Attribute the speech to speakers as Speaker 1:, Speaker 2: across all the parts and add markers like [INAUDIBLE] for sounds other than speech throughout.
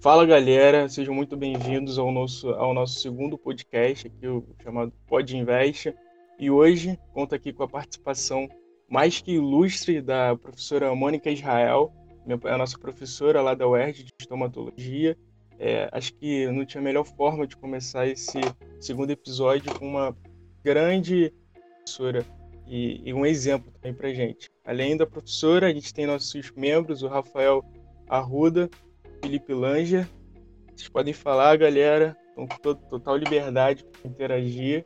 Speaker 1: Fala galera, sejam muito bem-vindos ao nosso, ao nosso segundo podcast aqui, o chamado Pod Invest. E hoje conta aqui com a participação mais que ilustre da professora Mônica Israel, a nossa professora lá da UERJ de estomatologia. É, acho que não tinha melhor forma de começar esse segundo episódio com uma grande professora e, e um exemplo também para gente. Além da professora, a gente tem nossos membros, o Rafael Arruda, Felipe Langer. Vocês podem falar, galera. Estão com total liberdade para interagir.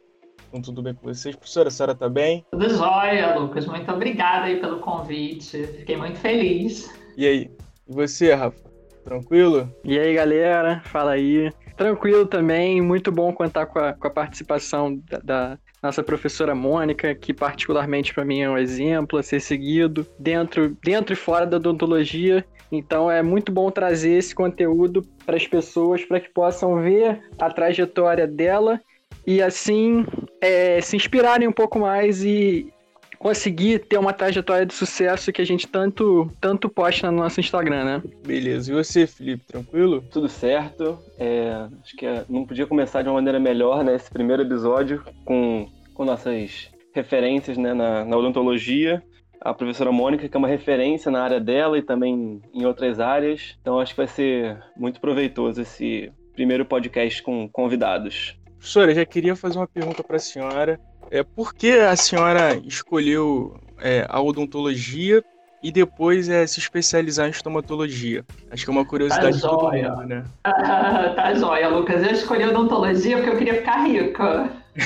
Speaker 1: Então, tudo bem com vocês? Professora, a senhora está bem?
Speaker 2: Tudo jóia, Lucas. Muito obrigada aí pelo convite. Fiquei muito feliz.
Speaker 1: E aí? E você, Rafa? Tranquilo?
Speaker 3: E aí, galera? Fala aí. Tranquilo também. Muito bom contar com a, com a participação da, da nossa professora Mônica, que particularmente para mim é um exemplo a ser seguido dentro, dentro e fora da odontologia. Então é muito bom trazer esse conteúdo para as pessoas para que possam ver a trajetória dela e assim é, se inspirarem um pouco mais e conseguir ter uma trajetória de sucesso que a gente tanto tanto posta no nosso Instagram, né?
Speaker 1: Beleza. E você, Felipe, tranquilo?
Speaker 4: Tudo certo. É, acho que é, não podia começar de uma maneira melhor, né? Esse primeiro episódio com, com nossas referências né, na, na odontologia a professora Mônica, que é uma referência na área dela e também em outras áreas. Então acho que vai ser muito proveitoso esse primeiro podcast com convidados.
Speaker 1: Professora, já queria fazer uma pergunta para a senhora. É, por que a senhora escolheu é, a odontologia e depois é se especializar em estomatologia. Acho que é uma curiosidade
Speaker 2: tá
Speaker 1: todo mundo, né? [LAUGHS]
Speaker 2: tá jóia, Lucas. Eu escolhi odontologia porque eu queria ficar rica. [LAUGHS] [LAUGHS]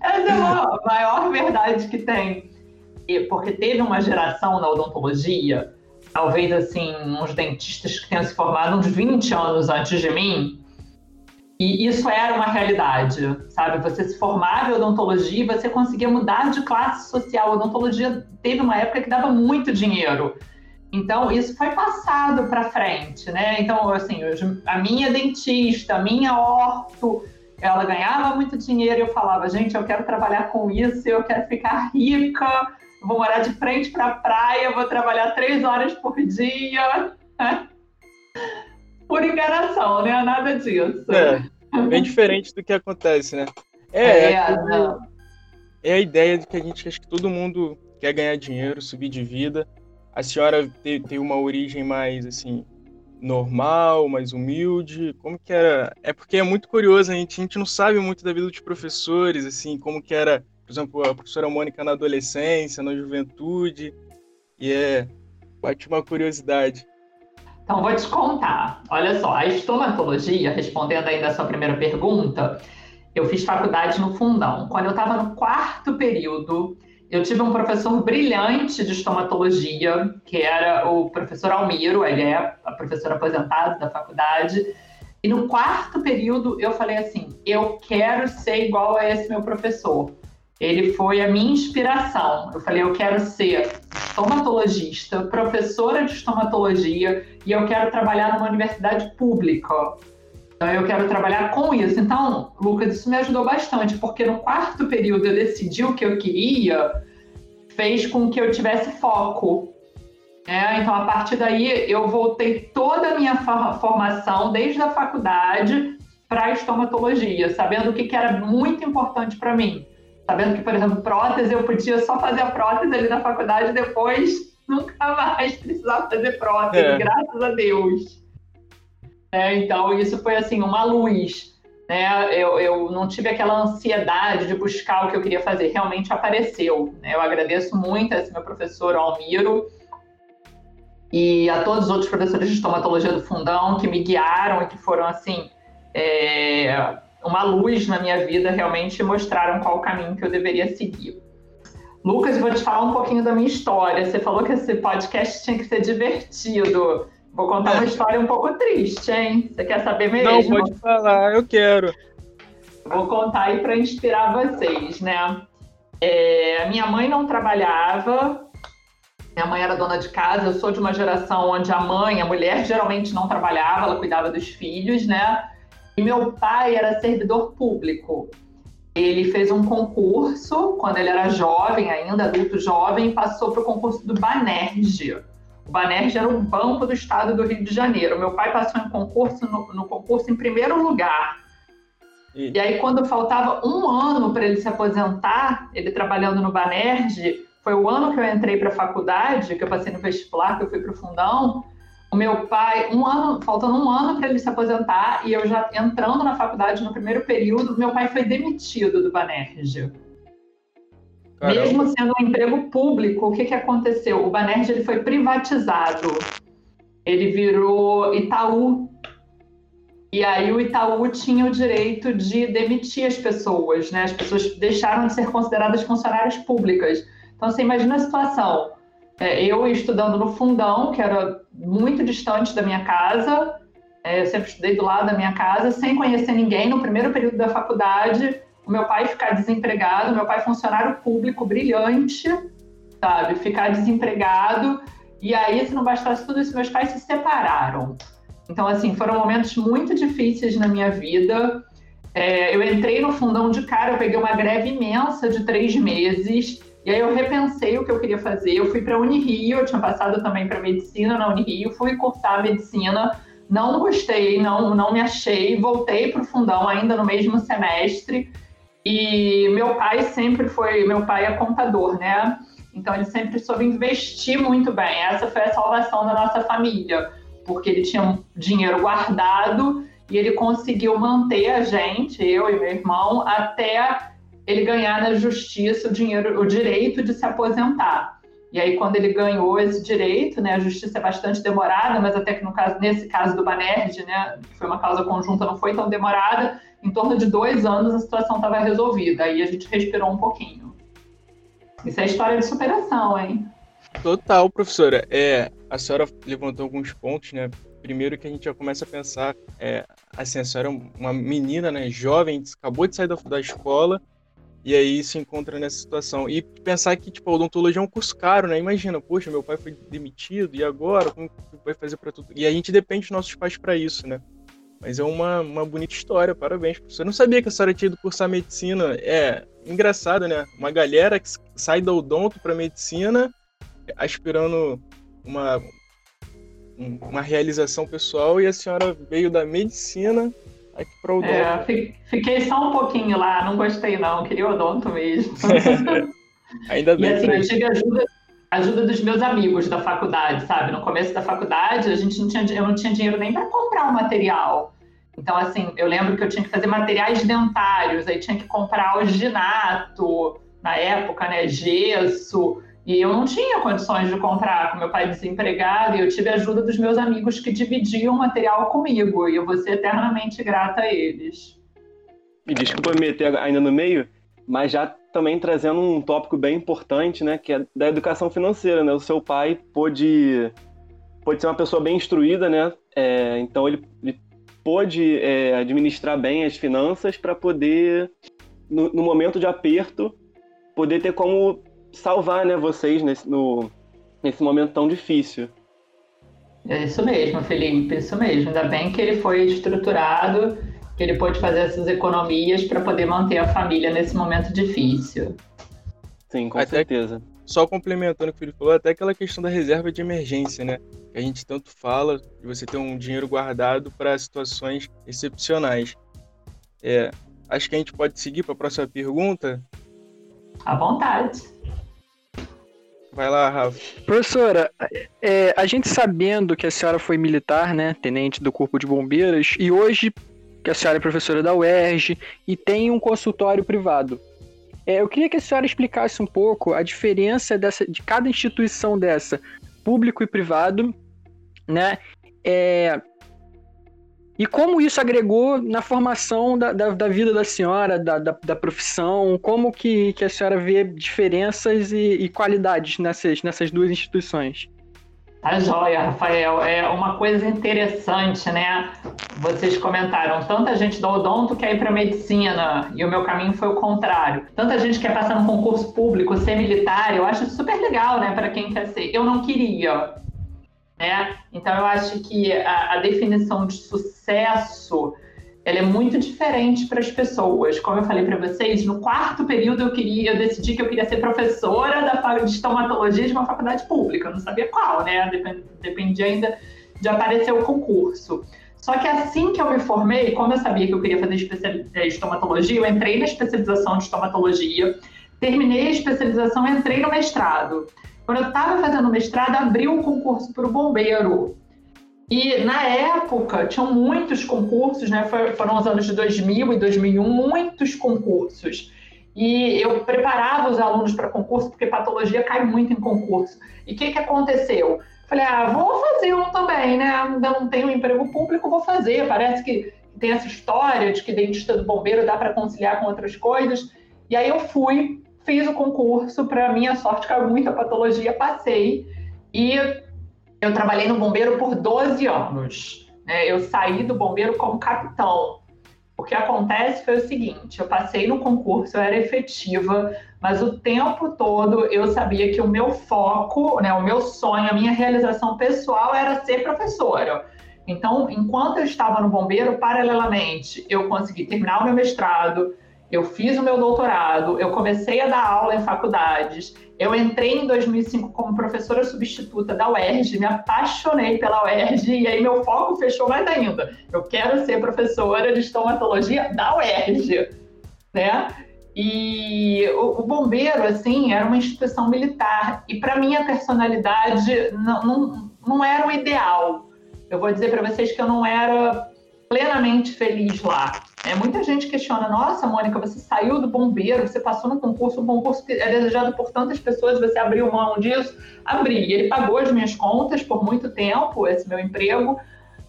Speaker 2: Essa é a maior verdade que tem porque teve uma geração na odontologia, talvez assim, uns dentistas que tenham se formado uns 20 anos antes de mim, e isso era uma realidade, sabe? Você se formava em odontologia e você conseguia mudar de classe social. A odontologia teve uma época que dava muito dinheiro. Então, isso foi passado para frente, né? Então, assim, a minha dentista, a minha orto, ela ganhava muito dinheiro e eu falava, gente, eu quero trabalhar com isso, eu quero ficar rica, vou morar de frente para a praia, vou trabalhar três horas por dia. [LAUGHS] por enganação, né? Nada disso.
Speaker 1: É, bem diferente do que acontece, né? É, é, é, é a ideia de que a gente acha que todo mundo quer ganhar dinheiro, subir de vida. A senhora tem, tem uma origem mais assim normal, mais humilde? Como que era? É porque é muito curioso, a gente, a gente não sabe muito da vida dos professores, assim, como que era por exemplo, a professora Mônica na adolescência, na juventude, e é bate uma curiosidade.
Speaker 2: Então, vou te contar. Olha só, a estomatologia, respondendo ainda a sua primeira pergunta, eu fiz faculdade no Fundão. Quando eu estava no quarto período, eu tive um professor brilhante de estomatologia, que era o professor Almiro, ele é a professora aposentada da faculdade. E no quarto período, eu falei assim: eu quero ser igual a esse meu professor ele foi a minha inspiração. Eu falei, eu quero ser estomatologista, professora de estomatologia e eu quero trabalhar numa universidade pública. Então, eu quero trabalhar com isso. Então, Lucas, isso me ajudou bastante, porque no quarto período eu decidi o que eu queria, fez com que eu tivesse foco. É, então, a partir daí, eu voltei toda a minha formação, desde a faculdade, para a estomatologia, sabendo o que, que era muito importante para mim Sabendo que, por exemplo, prótese, eu podia só fazer a prótese ali na faculdade e depois nunca mais precisar fazer prótese, é. graças a Deus. É, então, isso foi assim, uma luz. Né? Eu, eu não tive aquela ansiedade de buscar o que eu queria fazer, realmente apareceu. Né? Eu agradeço muito a esse meu professor Almiro e a todos os outros professores de estomatologia do Fundão que me guiaram e que foram assim. É uma luz na minha vida, realmente mostraram qual o caminho que eu deveria seguir. Lucas, vou te falar um pouquinho da minha história. Você falou que esse podcast tinha que ser divertido. Vou contar uma história um pouco triste, hein? Você quer saber mesmo?
Speaker 1: Não, pode falar, eu quero.
Speaker 2: Vou contar aí para inspirar vocês, né? É, minha mãe não trabalhava, minha mãe era dona de casa. Eu sou de uma geração onde a mãe, a mulher, geralmente não trabalhava, ela cuidava dos filhos, né? E meu pai era servidor público. Ele fez um concurso quando ele era jovem, ainda adulto jovem, passou para o concurso do Banerj. O Banerj era o banco do estado do Rio de Janeiro. Meu pai passou em concurso no, no concurso em primeiro lugar. E... e aí, quando faltava um ano para ele se aposentar, ele trabalhando no Banerj, foi o ano que eu entrei para a faculdade, que eu passei no vestibular, que eu fui para o fundão. O meu pai, um ano, faltando um ano para ele se aposentar, e eu já entrando na faculdade no primeiro período, meu pai foi demitido do Banerj. Caramba. Mesmo sendo um emprego público, o que, que aconteceu? O Banerj ele foi privatizado. Ele virou Itaú. E aí o Itaú tinha o direito de demitir as pessoas, né? As pessoas deixaram de ser consideradas funcionárias públicas. Então você imagina a situação. É, eu estudando no fundão, que era muito distante da minha casa, é, eu sempre estudei do lado da minha casa, sem conhecer ninguém no primeiro período da faculdade o meu pai ficar desempregado, meu pai funcionário público brilhante, sabe? Ficar desempregado. E aí, se não bastasse tudo isso, meus pais se separaram. Então, assim, foram momentos muito difíceis na minha vida. É, eu entrei no fundão de cara, eu peguei uma greve imensa de três meses. E aí eu repensei o que eu queria fazer. Eu fui para a Unirio, eu tinha passado também para medicina na Unirio, fui cursar medicina, não gostei, não, não me achei, voltei para o fundão ainda no mesmo semestre. E meu pai sempre foi, meu pai é contador, né? Então ele sempre soube investir muito bem. Essa foi a salvação da nossa família, porque ele tinha dinheiro guardado e ele conseguiu manter a gente, eu e meu irmão, até ele ganhar na justiça o dinheiro, o direito de se aposentar. E aí, quando ele ganhou esse direito, né, a justiça é bastante demorada, mas até que no caso, nesse caso do Banerj, né, que foi uma causa conjunta, não foi tão demorada, em torno de dois anos a situação estava resolvida. Aí a gente respirou um pouquinho. Isso é história de superação, hein?
Speaker 1: Total, professora. É, a senhora levantou alguns pontos, né? Primeiro que a gente já começa a pensar, é, assim, a senhora é uma menina, né, jovem, acabou de sair da, da escola e aí se encontra nessa situação. E pensar que, tipo, a odontologia é um curso caro, né? Imagina, poxa, meu pai foi demitido e agora como vai fazer para tudo? E a gente depende dos nossos pais para isso, né? Mas é uma, uma bonita história, parabéns. Você não sabia que a senhora tinha ido cursar medicina. É engraçado, né? Uma galera que sai da odonto para medicina aspirando uma, uma realização pessoal e a senhora veio da medicina odonto.
Speaker 2: É, fiquei só um pouquinho lá, não gostei não, queria odonto mesmo. [LAUGHS]
Speaker 1: Ainda bem.
Speaker 2: E assim, eu tive ajuda, ajuda dos meus amigos da faculdade, sabe? No começo da faculdade, a gente não tinha, eu não tinha dinheiro nem para comprar o material. Então, assim, eu lembro que eu tinha que fazer materiais dentários, aí tinha que comprar alginato, na época, né, gesso, e eu não tinha condições de comprar com meu pai desempregado, e eu tive a ajuda dos meus amigos que dividiam o material comigo, e eu vou ser eternamente grata a eles.
Speaker 4: Me desculpa me meter ainda no meio, mas já também trazendo um tópico bem importante, né, que é da educação financeira, né? O seu pai pôde, pôde ser uma pessoa bem instruída, né? É, então ele, ele pôde é, administrar bem as finanças para poder, no, no, momento de aperto, poder ter como salvar né, vocês nesse, no, nesse momento tão difícil.
Speaker 2: É isso mesmo, Felipe, isso mesmo. Ainda bem que ele foi estruturado, que ele pôde fazer essas economias para poder manter a família nesse momento difícil.
Speaker 4: Sim, com Até certeza.
Speaker 1: Só complementando o que o Felipe falou, até aquela questão da reserva de emergência, né? que a gente tanto fala, de você ter um dinheiro guardado para situações excepcionais. É, acho que a gente pode seguir para a próxima pergunta.
Speaker 2: À vontade.
Speaker 1: Vai lá, Rafa.
Speaker 3: Professora, é, a gente sabendo que a senhora foi militar, né, tenente do Corpo de Bombeiros, e hoje que a senhora é professora da UERJ e tem um consultório privado. É, eu queria que a senhora explicasse um pouco a diferença dessa, de cada instituição dessa, público e privado, né? É... E como isso agregou na formação da, da, da vida da senhora, da, da, da, profissão, como que, que a senhora vê diferenças e, e qualidades nessas, nessas duas instituições?
Speaker 2: Tá joia, Rafael. É uma coisa interessante, né? Vocês comentaram, tanta gente do odonto quer ir para medicina e o meu caminho foi o contrário. Tanta gente quer passar no concurso público, ser militar, eu acho super legal, né, para quem quer ser. Eu não queria. Né? Então, eu acho que a, a definição de sucesso ela é muito diferente para as pessoas. Como eu falei para vocês, no quarto período eu queria, eu decidi que eu queria ser professora da de estomatologia de uma faculdade pública, eu não sabia qual, né? Dependia ainda de aparecer o concurso. Só que assim que eu me formei, como eu sabia que eu queria fazer é, estomatologia, eu entrei na especialização de estomatologia, terminei a especialização, entrei no mestrado. Quando eu estava fazendo mestrado, abriu o concurso para o bombeiro. E na época tinham muitos concursos, né? Foram os anos de 2000 e 2001, muitos concursos. E eu preparava os alunos para concurso, porque patologia cai muito em concurso. E o que, que aconteceu? Falei, ah, vou fazer um também, né? Ainda não tenho um emprego público, vou fazer. Parece que tem essa história de que dentista do bombeiro dá para conciliar com outras coisas. E aí eu fui, fiz o concurso, para minha sorte caiu muita patologia, passei. E eu trabalhei no bombeiro por 12 anos. Né? Eu saí do bombeiro como capitão. O que acontece foi o seguinte: eu passei no concurso, eu era efetiva, mas o tempo todo eu sabia que o meu foco, né, o meu sonho, a minha realização pessoal era ser professora. Então, enquanto eu estava no bombeiro, paralelamente, eu consegui terminar o meu mestrado, eu fiz o meu doutorado, eu comecei a dar aula em faculdades, eu entrei em 2005 como professora substituta da UERJ, me apaixonei pela UERJ e aí meu foco fechou mais ainda. Eu quero ser professora de estomatologia da UERJ, né? E o, o bombeiro, assim, era uma instituição militar e para minha personalidade não, não, não era o ideal. Eu vou dizer para vocês que eu não era plenamente feliz lá. É, muita gente questiona, nossa, Mônica, você saiu do bombeiro, você passou no concurso, um concurso que é desejado por tantas pessoas, você abriu mão disso? Abri. Ele pagou as minhas contas por muito tempo, esse meu emprego,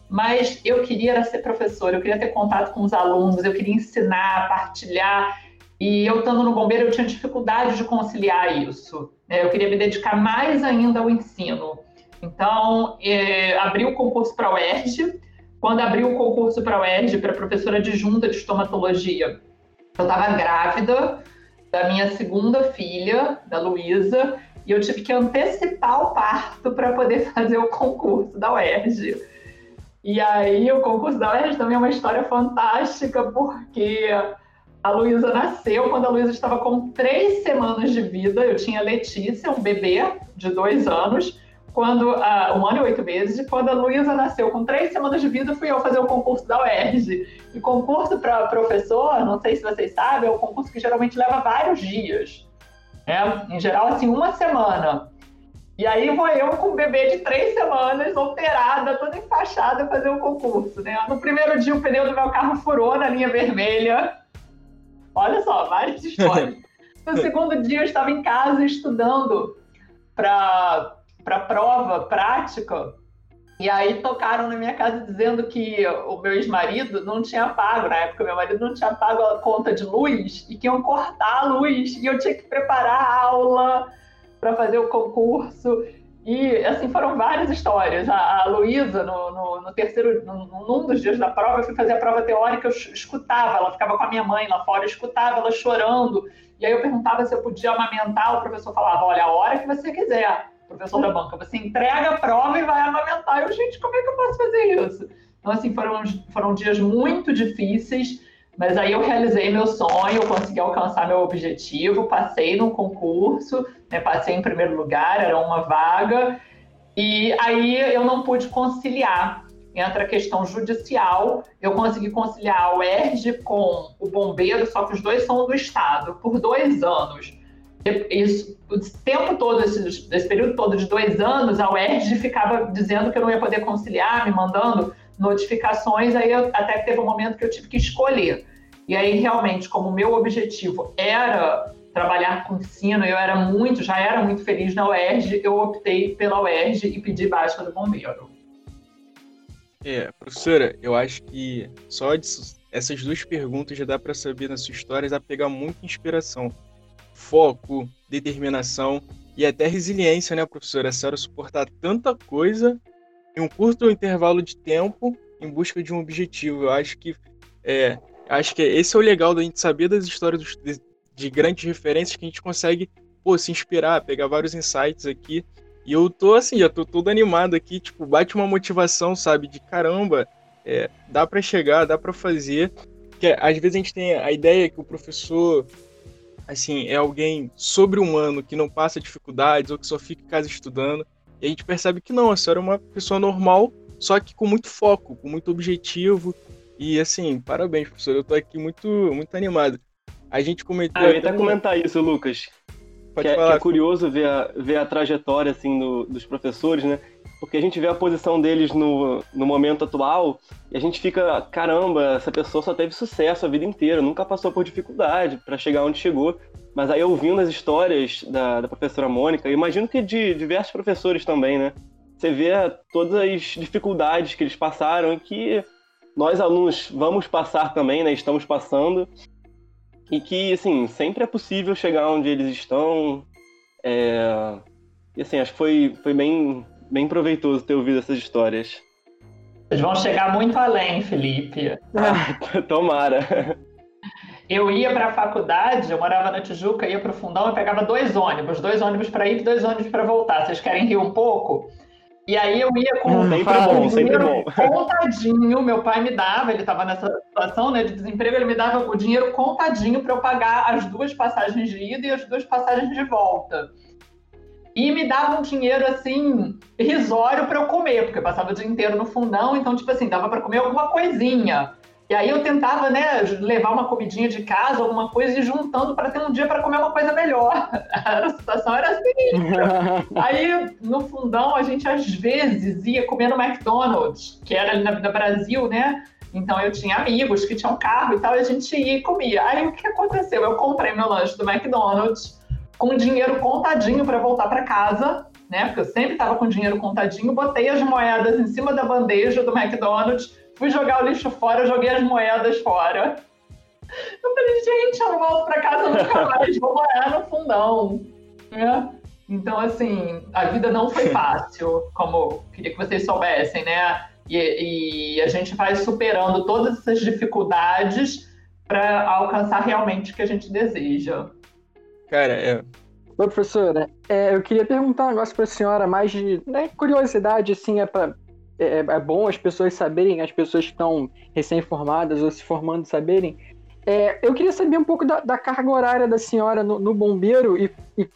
Speaker 2: mas eu queria ser professora, eu queria ter contato com os alunos, eu queria ensinar, partilhar, e eu estando no bombeiro, eu tinha dificuldade de conciliar isso. Né? Eu queria me dedicar mais ainda ao ensino. Então, é, abri o concurso para a UERJ, quando abriu o concurso para a UERJ, para professora adjunta de estomatologia, eu estava grávida da minha segunda filha, da Luísa, e eu tive que antecipar o parto para poder [LAUGHS] fazer o concurso da UERJ. E aí, o concurso da UERJ também é uma história fantástica, porque a Luísa nasceu quando a Luísa estava com três semanas de vida. Eu tinha Letícia, um bebê de dois anos, quando uh, um ano e oito meses, quando a Luísa nasceu com três semanas de vida, fui eu fazer o concurso da UERJ. E concurso para professor, não sei se vocês sabem, é um concurso que geralmente leva vários dias. Né? Em geral, assim, uma semana. E aí vou eu com um bebê de três semanas, operada, toda enfaixada, fazer o concurso. Né? No primeiro dia, o pneu do meu carro furou na linha vermelha. Olha só, várias [LAUGHS] histórias. No segundo dia, eu estava em casa estudando para para prova prática. E aí tocaram na minha casa dizendo que o meu ex-marido não tinha pago, na época meu marido não tinha pago a conta de luz e que iam cortar a luz e eu tinha que preparar a aula para fazer o concurso. E assim foram várias histórias. A, a Luísa, no, no, no, terceiro, no, num dos dias da prova, eu fui fazer a prova teórica, eu escutava, ela ficava com a minha mãe lá fora, eu escutava ela chorando. E aí eu perguntava se eu podia amamentar, o professor falava: olha, a hora que você quiser professor da banca, você entrega a prova e vai amamentar. Eu, gente, como é que eu posso fazer isso? Então, assim, foram, foram dias muito difíceis, mas aí eu realizei meu sonho, eu consegui alcançar meu objetivo, passei no concurso, né, passei em primeiro lugar, era uma vaga, e aí eu não pude conciliar. Entra a questão judicial, eu consegui conciliar a UERJ com o bombeiro, só que os dois são do Estado, por dois anos isso, o tempo todo, esse, esse, período todo de dois anos, a UERJ [LAUGHS] ficava dizendo que eu não ia poder conciliar, me mandando notificações, aí eu, até que teve um momento que eu tive que escolher. E aí, realmente, como o meu objetivo era trabalhar com ensino, eu era muito, já era muito feliz na UERJ, eu optei pela UERJ e pedi baixa do bombeiro.
Speaker 1: É, professora, eu acho que só de, essas duas perguntas já dá para saber na sua história, já pegar muita inspiração foco, determinação e até resiliência, né, professora? A senhora suportar tanta coisa em um curto intervalo de tempo em busca de um objetivo. Eu acho que é, acho que esse é o legal da gente saber das histórias dos, de, de, grandes referências que a gente consegue pô, se inspirar, pegar vários insights aqui. E eu tô assim, já tô todo animado aqui, tipo, bate uma motivação, sabe, de caramba, É, dá para chegar, dá para fazer. Que às vezes a gente tem a ideia que o professor assim é alguém sobre-humano que não passa dificuldades ou que só fica em casa estudando. E a gente percebe que não, a senhora é uma pessoa normal, só que com muito foco, com muito objetivo. E assim, parabéns, professor. Eu tô aqui muito, muito animado. A gente comentou.
Speaker 4: Ah, eu ia até comentar isso, Lucas. Pode que, é, falar. que é curioso ver a, ver a trajetória assim, do, dos professores, né? Porque a gente vê a posição deles no, no momento atual e a gente fica, caramba, essa pessoa só teve sucesso a vida inteira, nunca passou por dificuldade para chegar onde chegou. Mas aí ouvindo as histórias da, da professora Mônica, imagino que de diversos professores também, né? Você vê todas as dificuldades que eles passaram e que nós alunos vamos passar também, né? Estamos passando. E que, assim, sempre é possível chegar onde eles estão. É... E assim, acho que foi, foi bem, bem proveitoso ter ouvido essas histórias.
Speaker 2: Vocês vão chegar muito além, Felipe. [LAUGHS]
Speaker 4: Tomara.
Speaker 2: Eu ia para a faculdade, eu morava na Tijuca, ia para o fundão, eu pegava dois ônibus, dois ônibus para ir e dois ônibus para voltar. Vocês querem rir um pouco? E aí eu ia com
Speaker 4: hum, sempre bom, sempre bom. [LAUGHS]
Speaker 2: contadinho, meu pai me dava, ele estava nessa situação né, de desemprego, ele me dava o dinheiro contadinho para eu pagar as duas passagens de ida e as duas passagens de volta. E me dava um dinheiro assim, irrisório para eu comer, porque eu passava o dia inteiro no fundão, então, tipo assim, dava para comer alguma coisinha. E aí eu tentava, né, levar uma comidinha de casa, alguma coisa, e juntando para ter um dia para comer uma coisa melhor. [LAUGHS] A situação era assim. [LAUGHS] aí, no fundão, a gente às vezes ia comer no McDonald's, que era ali no Brasil, né? Então eu tinha amigos que tinham carro e tal, e a gente ia e comia. Aí o que aconteceu? Eu comprei meu lanche do McDonald's com dinheiro contadinho para voltar para casa, né? Porque eu sempre estava com dinheiro contadinho, botei as moedas em cima da bandeja do McDonald's Fui jogar o lixo fora, joguei as moedas fora. Eu falei, gente, eu não volto pra casa nunca mais, vou morar no fundão. Né? Então, assim, a vida não foi [LAUGHS] fácil, como queria que vocês soubessem, né? E, e a gente vai superando todas essas dificuldades para alcançar realmente o que a gente deseja.
Speaker 1: Cara, é.
Speaker 3: Oi, professora, é, eu queria perguntar um negócio para a senhora, mais de né, curiosidade, assim, é para é, é, bom as pessoas saberem, as pessoas que estão recém-formadas ou se formando saberem. É, eu queria saber um pouco da, da carga horária da senhora no, no bombeiro e, e,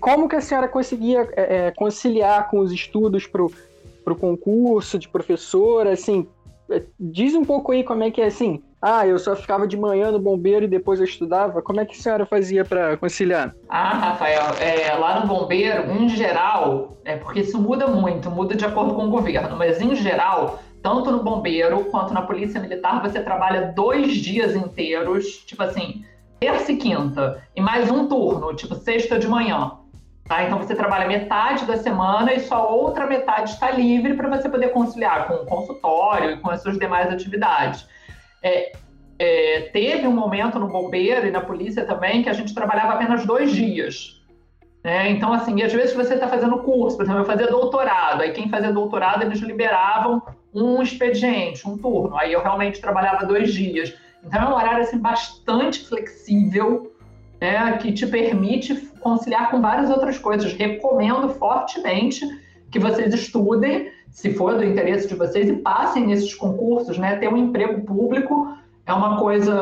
Speaker 3: como que a senhora conseguia é, é conciliar com os estudos para o concurso de professora, assim, é, diz um pouco aí como é que é assim, ah, eu só ficava de manhã no bombeiro e depois eu estudava. Como é que a senhora fazia para conciliar?
Speaker 2: Ah, Rafael, é, lá no bombeiro, em geral, é porque isso muda muito, muda de acordo com o governo, mas em geral, tanto no bombeiro quanto na polícia militar, você trabalha dois dias inteiros, tipo assim, terça e quinta, e mais um turno, tipo sexta de manhã. Tá? Então você trabalha metade da semana e só outra metade está livre para você poder conciliar com o consultório e com as suas demais atividades. É, é, teve um momento no bombeiro e na polícia também que a gente trabalhava apenas dois dias. Né? Então, assim, às vezes você está fazendo curso, por exemplo, eu fazia doutorado, aí quem fazia doutorado eles liberavam um expediente, um turno, aí eu realmente trabalhava dois dias. Então é um horário assim, bastante flexível, né, que te permite conciliar com várias outras coisas. Recomendo fortemente que vocês estudem se for do interesse de vocês, e passem nesses concursos, né? Ter um emprego público é uma coisa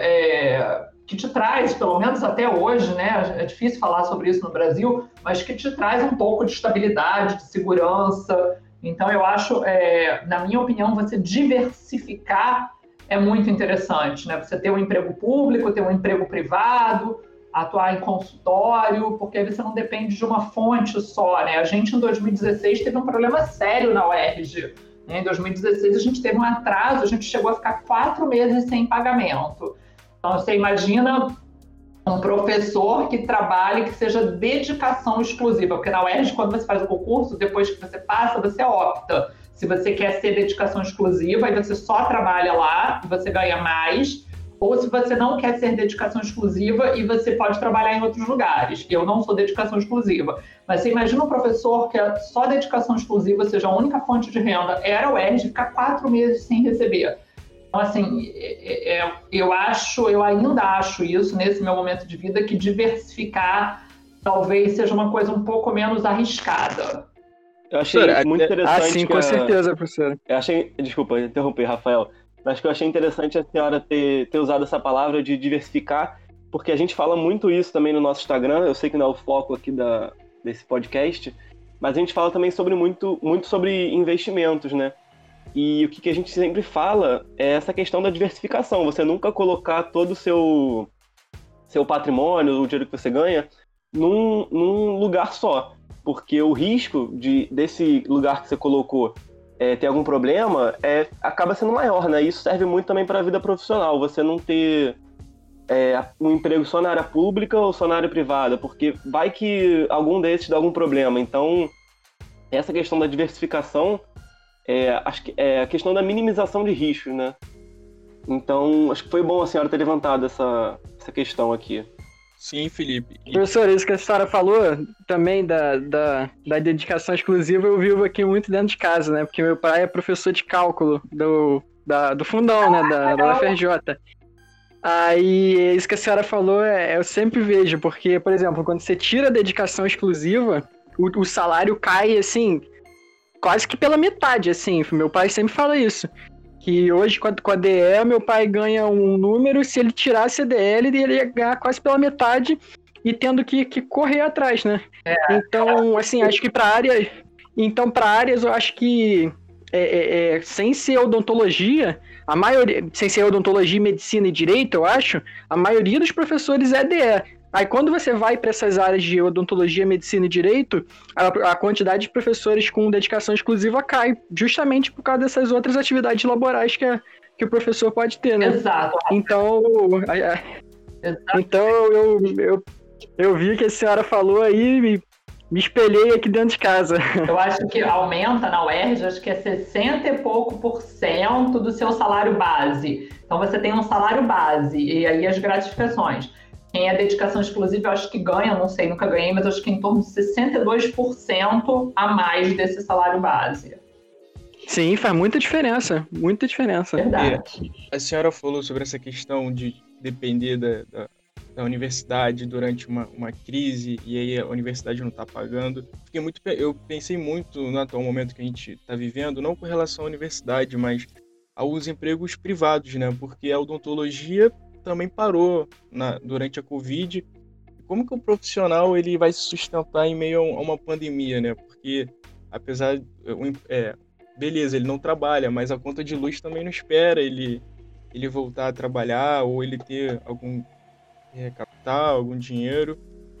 Speaker 2: é, que te traz, pelo menos até hoje, né? É difícil falar sobre isso no Brasil, mas que te traz um pouco de estabilidade, de segurança. Então, eu acho, é, na minha opinião, você diversificar é muito interessante, né? Você ter um emprego público, ter um emprego privado, atuar em consultório, porque você não depende de uma fonte só, né? A gente em 2016 teve um problema sério na UERJ. Né? Em 2016 a gente teve um atraso, a gente chegou a ficar quatro meses sem pagamento. Então você imagina um professor que trabalhe, que seja dedicação exclusiva, porque na UERJ, quando você faz o concurso, depois que você passa, você opta. Se você quer ser dedicação exclusiva, aí você só trabalha lá, você ganha mais ou se você não quer ser dedicação exclusiva e você pode trabalhar em outros lugares. Eu não sou dedicação exclusiva. Mas você imagina um professor que é só dedicação exclusiva, seja a única fonte de renda, era o UERJ, ficar quatro meses sem receber. Então, assim, é, é, eu acho, eu ainda acho isso nesse meu momento de vida, que diversificar talvez seja uma coisa um pouco menos arriscada.
Speaker 4: Eu achei
Speaker 3: Professora,
Speaker 4: muito interessante.
Speaker 3: Ah, sim, com
Speaker 4: a-
Speaker 3: certeza, professora.
Speaker 4: Eu achei. Desculpa interromper, Rafael. Mas que eu achei interessante a senhora ter, ter usado essa palavra de diversificar, porque a gente fala muito isso também no nosso Instagram. Eu sei que não é o foco aqui da, desse podcast, mas a gente fala também sobre muito, muito sobre investimentos, né? E o que, que a gente sempre fala é essa questão da diversificação. Você nunca colocar todo o seu, seu patrimônio, o dinheiro que você ganha, num, num lugar só. Porque o risco de, desse lugar que você colocou é, algum problema é, acaba sendo maior, né? Isso serve muito também para a vida profissional. Você não ter é, um emprego só na área pública ou só na área privada, porque vai que algum desses dá algum problema. Então, essa questão da diversificação é, acho que é a questão da minimização de riscos, né? Então, acho que foi bom a senhora ter levantado essa, essa questão aqui.
Speaker 1: Sim, Felipe. E-
Speaker 3: Professor, isso que a senhora falou também da, da, da dedicação exclusiva, eu vivo aqui muito dentro de casa, né? Porque meu pai é professor de cálculo do, da, do fundão, né? Da, da UFRJ. Aí, isso que a senhora falou, é, eu sempre vejo, porque, por exemplo, quando você tira a dedicação exclusiva, o, o salário cai, assim, quase que pela metade, assim. Meu pai sempre fala isso. Que hoje, com a, DE, meu pai ganha um número, se ele tirasse a DL, ele ia ganhar quase pela metade e tendo que, que correr atrás, né? Então, assim, acho que para área. Então, para áreas, eu acho que é, é, é, sem ser odontologia, a maioria. Sem ser odontologia, medicina e direito, eu acho, a maioria dos professores é DE. Aí quando você vai para essas áreas de odontologia, medicina e direito, a, a quantidade de professores com dedicação exclusiva cai, justamente por causa dessas outras atividades laborais que, a- que o professor pode ter, né?
Speaker 2: Exato.
Speaker 3: Então,
Speaker 2: Exato.
Speaker 3: então eu, eu, eu vi que a senhora falou aí e me, me espelhei aqui dentro de casa.
Speaker 2: Eu acho que aumenta na UERJ, acho que é 60 e pouco por cento do seu salário base. Então você tem um salário base e aí as gratificações. Quem é dedicação exclusiva, eu acho que ganha, não sei, nunca ganhei, mas acho que em torno de 62% a mais desse salário base.
Speaker 3: Sim, faz muita diferença, muita diferença.
Speaker 2: Verdade.
Speaker 1: A senhora falou sobre essa questão de depender da, da, da universidade durante uma, uma crise e aí a universidade não está pagando. Fiquei muito, eu pensei muito no atual momento que a gente está vivendo, não com relação à universidade, mas aos empregos privados, né? Porque a odontologia também parou na, durante a Covid. Como que o profissional ele vai se sustentar em meio a um- uma pandemia, né? Porque apesar em- é, beleza, ele não trabalha, mas a conta de luz também não espera ele, ele voltar a trabalhar ou ele ter algum é, capital, algum dinheiro.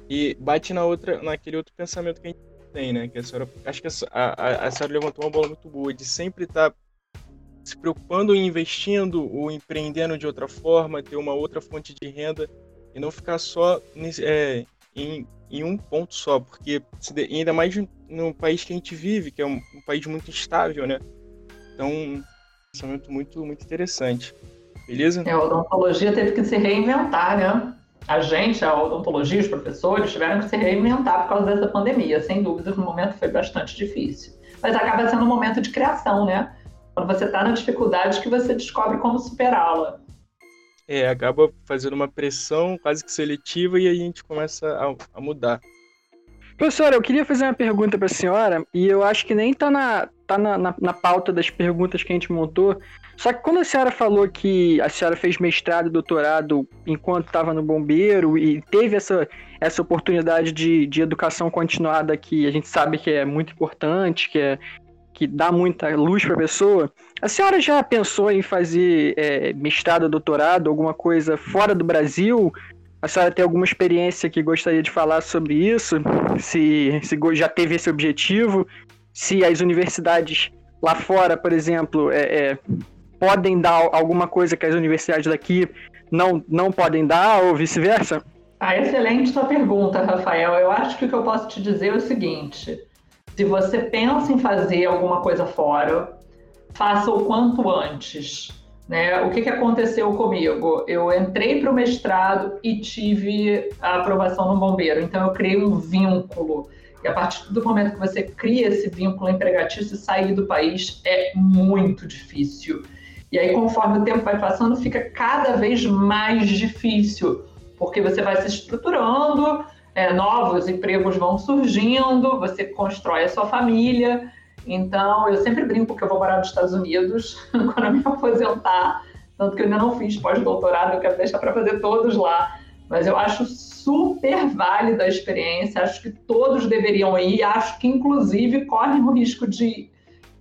Speaker 1: E bate na outra, naquele outro pensamento que a gente tem, né? Que a senhora, acho que a, a, a- senhora levantou uma bola muito boa de sempre estar se preocupando em investindo ou empreendendo de outra forma, ter uma outra fonte de renda e não ficar só é, em, em um ponto só, porque ainda mais no país que a gente vive, que é um, um país muito instável, né? Então, um pensamento muito, muito interessante. Beleza?
Speaker 2: É, a odontologia teve que se reinventar, né? A gente, a odontologia, os professores, tiveram que se reinventar por causa dessa pandemia. Sem dúvida, no momento foi bastante difícil. Mas acaba sendo um momento de criação, né? Quando você está na dificuldade que você descobre como superá-la.
Speaker 1: É, acaba fazendo uma pressão quase que seletiva e aí a gente começa a, a mudar.
Speaker 3: Professora, eu queria fazer uma pergunta para a senhora, e eu acho que nem tá na, tá na, na, na pauta das perguntas que a gente montou. Só que quando a senhora falou que a senhora fez mestrado e doutorado enquanto estava no bombeiro e teve essa, essa oportunidade de, de educação continuada que a gente sabe que é muito importante, que, é, que dá muita luz para a pessoa, a senhora já pensou em fazer é, mestrado ou doutorado, alguma coisa fora do Brasil? A senhora tem alguma experiência que gostaria de falar sobre isso? Se, se já teve esse objetivo? Se as universidades lá fora, por exemplo, é, é, podem dar alguma coisa que as universidades daqui não, não podem dar, ou vice-versa?
Speaker 2: Ah, excelente sua pergunta, Rafael. Eu acho que o que eu posso te dizer é o seguinte: se você pensa em fazer alguma coisa fora, faça o quanto antes. Né? O que, que aconteceu comigo? Eu entrei para o mestrado e tive a aprovação no bombeiro, então eu criei um vínculo. E a partir do momento que você cria esse vínculo empregatício, sair do país é muito difícil. E aí, conforme o tempo vai passando, fica cada vez mais difícil porque você vai se estruturando é, novos empregos vão surgindo, você constrói a sua família. Então, eu sempre brinco que eu vou morar nos Estados Unidos [LAUGHS] quando eu me aposentar, tanto que eu ainda não fiz pós-doutorado, eu quero deixar para fazer todos lá. Mas eu acho super válida a experiência, acho que todos deveriam ir, acho que inclusive correm o risco de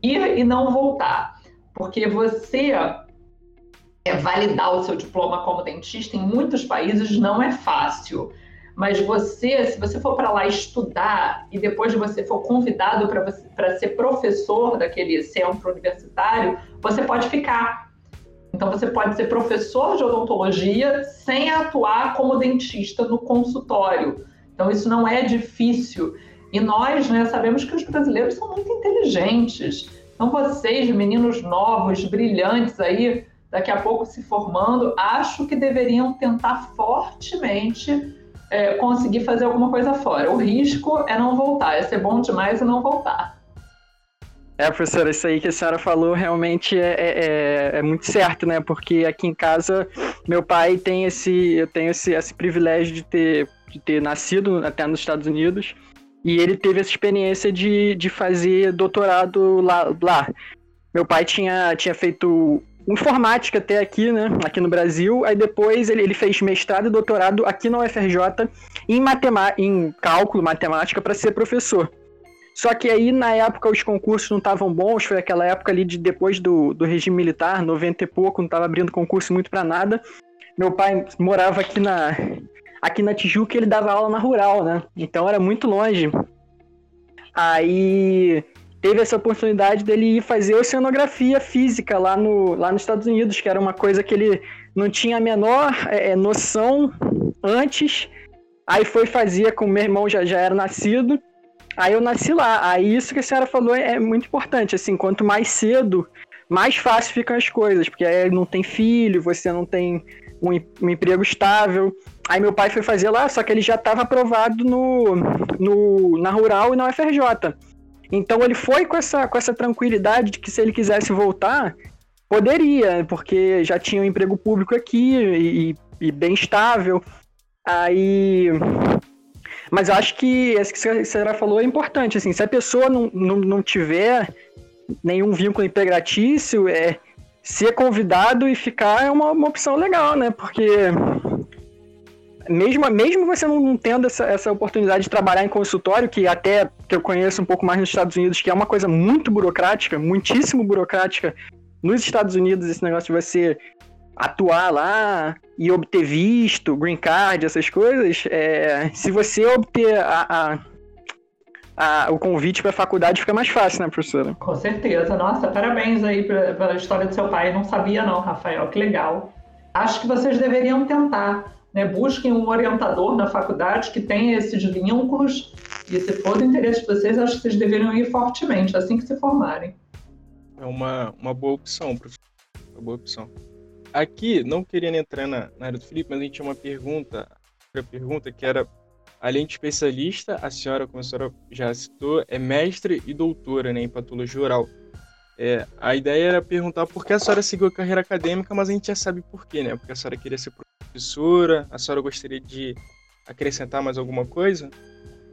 Speaker 2: ir e não voltar, porque você é, validar o seu diploma como dentista em muitos países não é fácil. Mas você, se você for para lá estudar e depois você for convidado para ser professor daquele centro universitário, você pode ficar. Então, você pode ser professor de odontologia sem atuar como dentista no consultório. Então, isso não é difícil. E nós né, sabemos que os brasileiros são muito inteligentes. Então, vocês, meninos novos, brilhantes aí, daqui a pouco se formando, acho que deveriam tentar fortemente é, conseguir fazer alguma coisa fora. O risco é não voltar, é ser bom demais e não voltar.
Speaker 3: É, professora, isso aí que a senhora falou realmente é, é, é, é, muito certo, né? Porque aqui em casa, meu pai tem esse, eu tenho esse, esse privilégio de ter, de ter nascido até nos Estados Unidos e ele teve essa experiência de, de fazer doutorado lá, lá. Meu pai tinha, tinha feito informática até aqui, né? Aqui no Brasil. Aí depois ele, ele fez mestrado e doutorado aqui na UFRJ em, matema em cálculo, matemática, para ser professor. Só que aí, na época, os concursos não estavam bons, foi aquela época ali de depois do, do regime militar, 90 e pouco, não estava abrindo concurso muito para nada. Meu pai morava aqui na, aqui na Tijuca ele dava aula na rural, né? Então era muito longe. Aí teve essa oportunidade dele ir fazer oceanografia física lá, no, lá nos Estados Unidos, que era uma coisa que ele não tinha a menor é, é, noção antes. Aí foi fazer com meu irmão já, já era nascido. Aí eu nasci lá. Aí isso que a senhora falou é, é muito importante. Assim, quanto mais cedo, mais fácil ficam as coisas, porque aí não tem filho, você não tem um, um emprego estável. Aí meu pai foi fazer lá, só que ele já estava aprovado no, no, na Rural e na UFRJ. Então ele foi com essa, com essa tranquilidade de que se ele quisesse voltar, poderia, porque já tinha um emprego público aqui e, e bem estável. Aí. Mas eu acho que isso que a senhora falou é importante. Assim, se a pessoa não, não, não tiver nenhum vínculo empregatício, é, ser convidado e ficar é uma, uma opção legal, né? Porque mesmo, mesmo você não tendo essa, essa oportunidade de trabalhar em consultório, que até que eu conheço um pouco mais nos Estados Unidos, que é uma coisa muito burocrática, muitíssimo burocrática, nos Estados Unidos, esse negócio de você atuar lá e obter visto, green card, essas coisas, é, se você obter a, a a, o convite para a faculdade fica mais fácil, né, professora?
Speaker 2: Com certeza. Nossa, parabéns aí pela história do seu pai. não sabia não, Rafael. Que legal. Acho que vocês deveriam tentar. Né? Busquem um orientador na faculdade que tenha esses vínculos. E se for do interesse de vocês, acho que vocês deveriam ir fortemente assim que se formarem.
Speaker 1: É uma, uma boa opção, professor. Uma boa opção. Aqui, não querendo entrar na, na área do Felipe, mas a gente tinha uma pergunta, outra pergunta que era Além de especialista, a senhora, como a senhora já citou, é mestre e doutora né, em patologia oral. É, a ideia era perguntar por que a senhora seguiu a carreira acadêmica, mas a gente já sabe por quê, né? Porque a senhora queria ser professora, a senhora gostaria de acrescentar mais alguma coisa?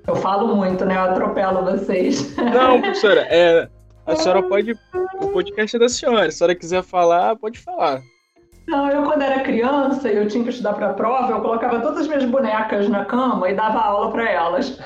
Speaker 2: Eu falo muito, né? Eu atropelo vocês.
Speaker 1: Não, [LAUGHS] professora, é, a senhora pode. O podcast é da senhora. Se a senhora quiser falar, pode falar.
Speaker 2: Não, eu quando era criança e eu tinha que estudar para a prova, eu colocava todas as minhas bonecas na cama e dava aula para elas.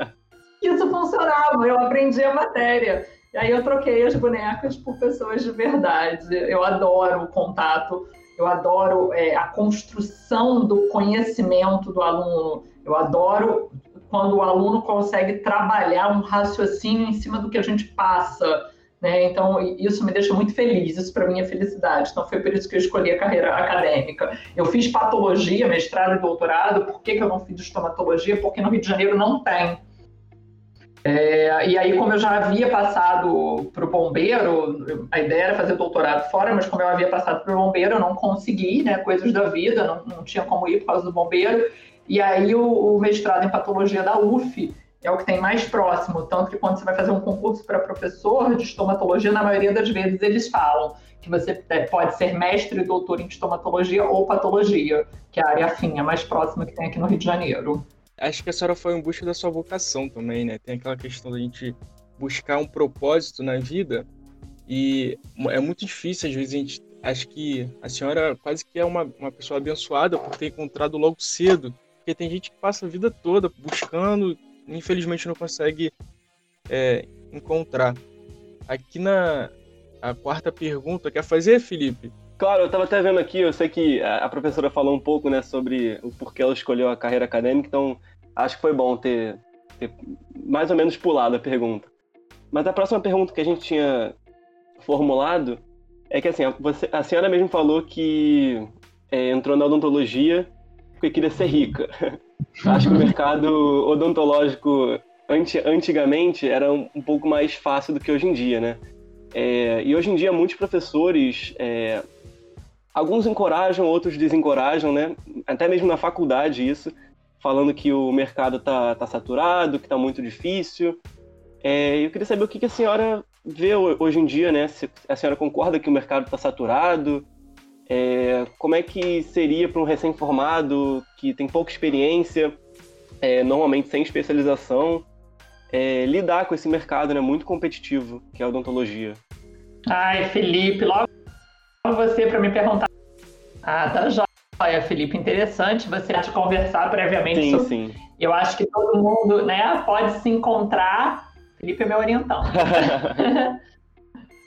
Speaker 2: [LAUGHS] Isso funcionava, eu aprendi a matéria. E aí eu troquei as bonecas por pessoas de verdade. Eu adoro o contato, eu adoro é, a construção do conhecimento do aluno. Eu adoro quando o aluno consegue trabalhar um raciocínio em cima do que a gente passa né? Então, isso me deixa muito feliz, isso para mim é felicidade. Então, foi por isso que eu escolhi a carreira acadêmica. Eu fiz patologia, mestrado e doutorado. Por que, que eu não fiz estomatologia? Porque no Rio de Janeiro não tem. É, e aí, como eu já havia passado para o bombeiro, a ideia era fazer doutorado fora, mas como eu havia passado para o bombeiro, eu não consegui, né? Coisas da vida, não, não tinha como ir por causa do bombeiro. E aí, o, o mestrado em patologia da UF é o que tem mais próximo. Tanto que quando você vai fazer um concurso para professor de estomatologia, na maioria das vezes eles falam que você é, pode ser mestre e doutor em estomatologia ou patologia, que é a área afim, a mais próxima que tem aqui no Rio de Janeiro.
Speaker 1: Acho que a senhora foi em busca da sua vocação também, né? Tem aquela questão da gente buscar um propósito na vida e é muito difícil, às vezes, a gente. Acho que a senhora quase que é uma, uma pessoa abençoada por ter encontrado logo cedo. Porque tem gente que passa a vida toda buscando, infelizmente não consegue é, encontrar. Aqui na a quarta pergunta, quer fazer, Felipe?
Speaker 4: Claro, eu estava até vendo aqui, eu sei que a professora falou um pouco né, sobre o porquê ela escolheu a carreira acadêmica, então acho que foi bom ter, ter mais ou menos pulado a pergunta. Mas a próxima pergunta que a gente tinha formulado é que assim, você, a senhora mesmo falou que é, entrou na odontologia porque queria ser rica. [LAUGHS] Acho que o mercado odontológico anti, antigamente era um, um, pouco mais fácil do que hoje em dia, né? É, e hoje em dia muitos professores, é, alguns encorajam, outros desencorajam, né? Até mesmo na faculdade isso, falando que o mercado está tá saturado, que está muito difícil. É, eu queria saber o que, que a senhora vê hoje em dia, né? Se a senhora concorda que o mercado está saturado? É, como é que seria para um recém-formado que tem pouca experiência, é, normalmente sem especialização, é, lidar com esse mercado né, muito competitivo que é a odontologia?
Speaker 2: Ai, Felipe, logo você para me perguntar. Ah, tá joia, Felipe. Interessante você te conversar previamente
Speaker 4: sim,
Speaker 2: sobre.
Speaker 4: Sim.
Speaker 2: Eu acho que todo mundo né, pode se encontrar Felipe é meu orientão. [LAUGHS]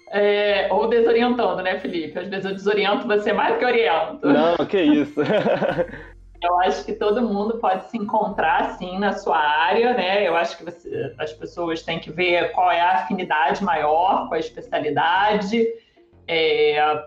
Speaker 2: é, ou desorientando, né, Felipe? Às vezes eu desoriento você mais do que oriento.
Speaker 4: Não, que isso. [LAUGHS]
Speaker 2: eu acho que todo mundo pode se encontrar, sim, na sua área, né? Eu acho que você, as pessoas têm que ver qual é a afinidade maior com a especialidade. É,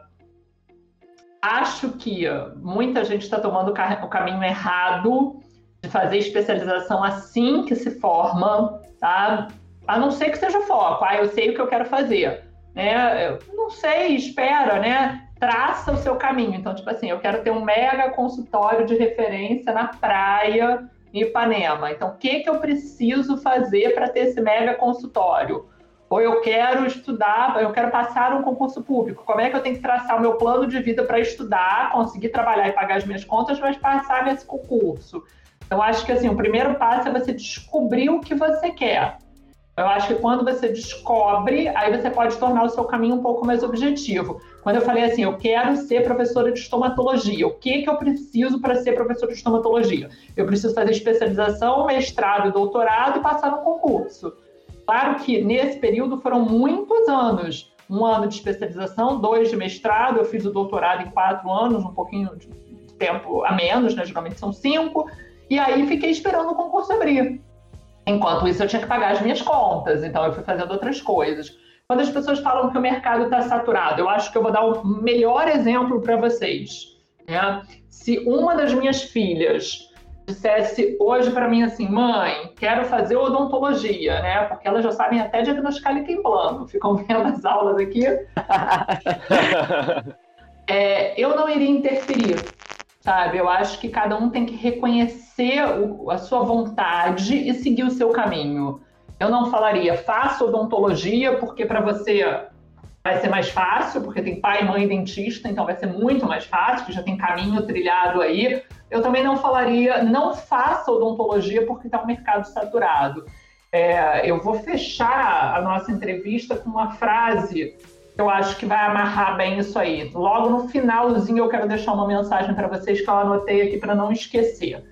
Speaker 2: acho que muita gente está tomando o caminho errado de fazer especialização assim que se forma, tá? A não ser que seja foco. Ah, eu sei o que eu quero fazer. Né? Eu não sei, espera, né? Traça o seu caminho. Então, tipo assim, eu quero ter um mega consultório de referência na praia em Ipanema. Então, o que, que eu preciso fazer para ter esse mega consultório? Ou eu quero estudar, eu quero passar um concurso público. Como é que eu tenho que traçar o meu plano de vida para estudar, conseguir trabalhar e pagar as minhas contas, mas passar nesse concurso? Então, acho que assim, o primeiro passo é você descobrir o que você quer. Eu acho que quando você descobre, aí você pode tornar o seu caminho um pouco mais objetivo. Quando eu falei assim, eu quero ser professora de estomatologia, o que, que eu preciso para ser professora de estomatologia? Eu preciso fazer especialização, mestrado doutorado e passar no concurso. Claro que nesse período foram muitos anos. Um ano de especialização, dois de mestrado, eu fiz o doutorado em quatro anos, um pouquinho de tempo a menos, né? geralmente são cinco. E aí fiquei esperando o concurso abrir. Enquanto isso, eu tinha que pagar as minhas contas, então eu fui fazendo outras coisas. Quando as pessoas falam que o mercado está saturado, eu acho que eu vou dar o um melhor exemplo para vocês. Né? Se uma das minhas filhas dissesse hoje para mim assim, mãe, quero fazer odontologia, né? Porque elas já sabem até diagnosticar tem plano, ficam [LAUGHS] vendo as aulas aqui. [LAUGHS] é, eu não iria interferir, sabe? Eu acho que cada um tem que reconhecer o, a sua vontade e seguir o seu caminho. Eu não falaria faça odontologia porque para você vai ser mais fácil, porque tem pai, mãe, dentista, então vai ser muito mais fácil, já tem caminho trilhado aí. Eu também não falaria não faça odontologia porque está um mercado saturado. É, eu vou fechar a nossa entrevista com uma frase eu acho que vai amarrar bem isso aí. Logo no finalzinho eu quero deixar uma mensagem para vocês que eu anotei aqui para não esquecer.